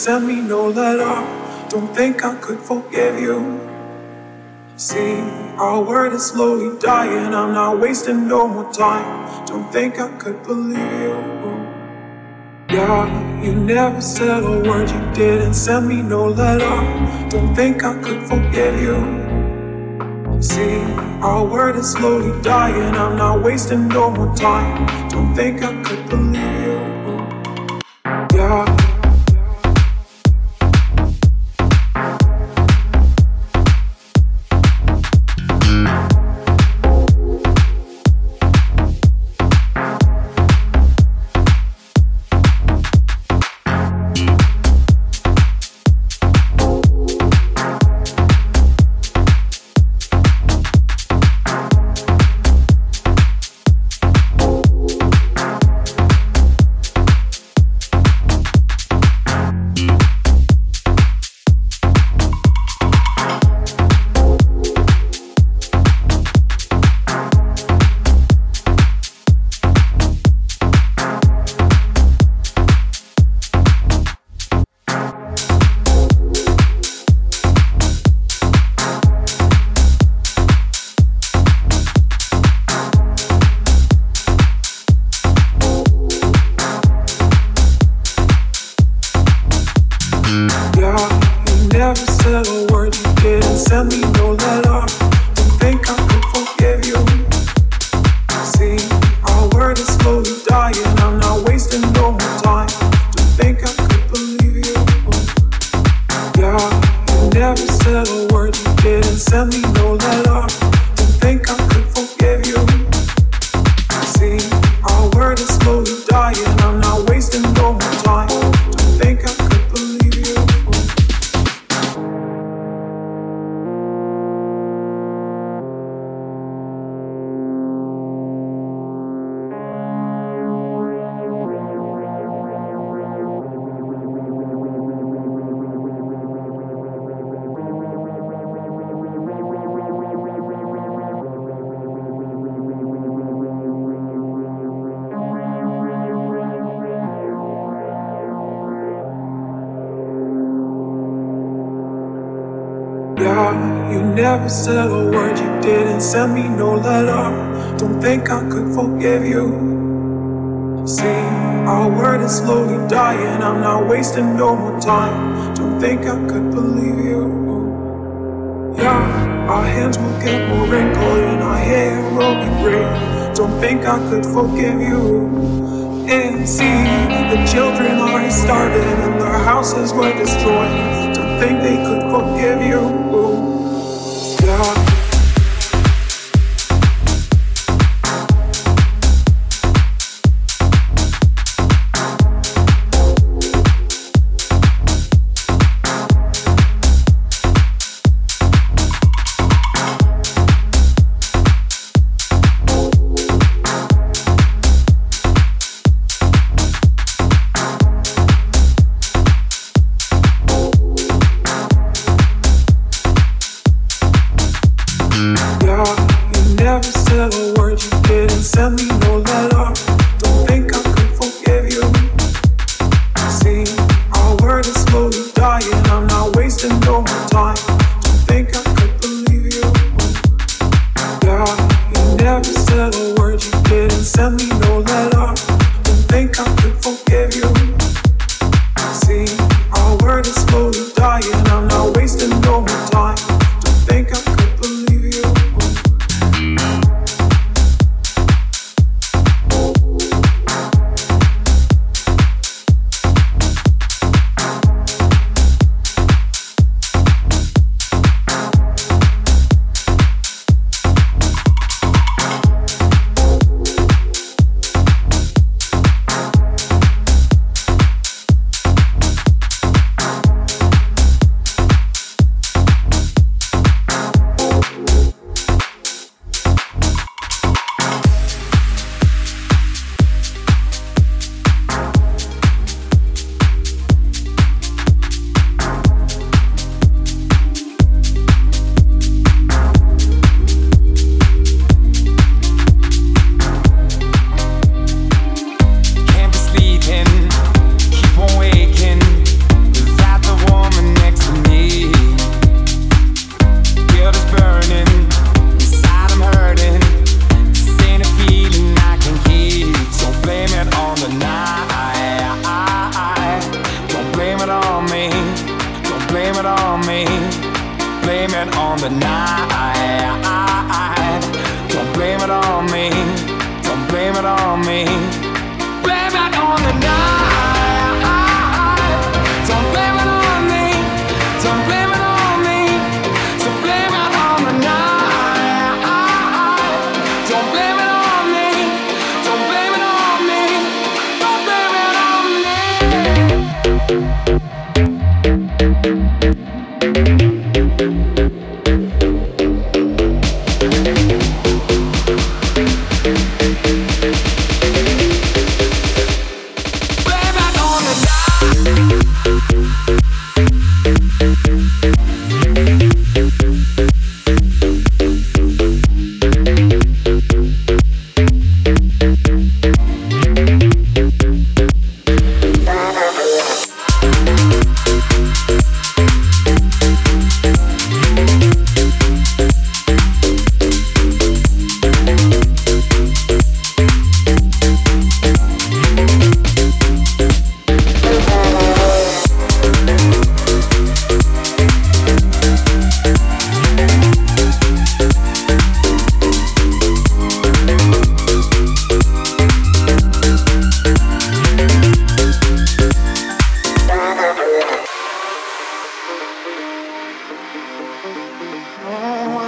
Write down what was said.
send me no letter. Don't think I could forgive you. See, our word is slowly dying. I'm not wasting no more time. Don't think I could believe you. Yeah, you never said a word. You didn't send me no letter. Don't think I could forgive you. See, our word is slowly dying. I'm not wasting no more time. Don't think I could believe you. Yeah. You never said a word, you didn't send me no letter. Don't think I could forgive you. See, our word is slowly dying. I'm not wasting no more time. Don't think I could believe you. Yeah, our hands will get more wrinkled and our hair will be gray. Don't think I could forgive you. And see, the children are starving and their houses were destroyed. Don't think they could forgive you. Oh.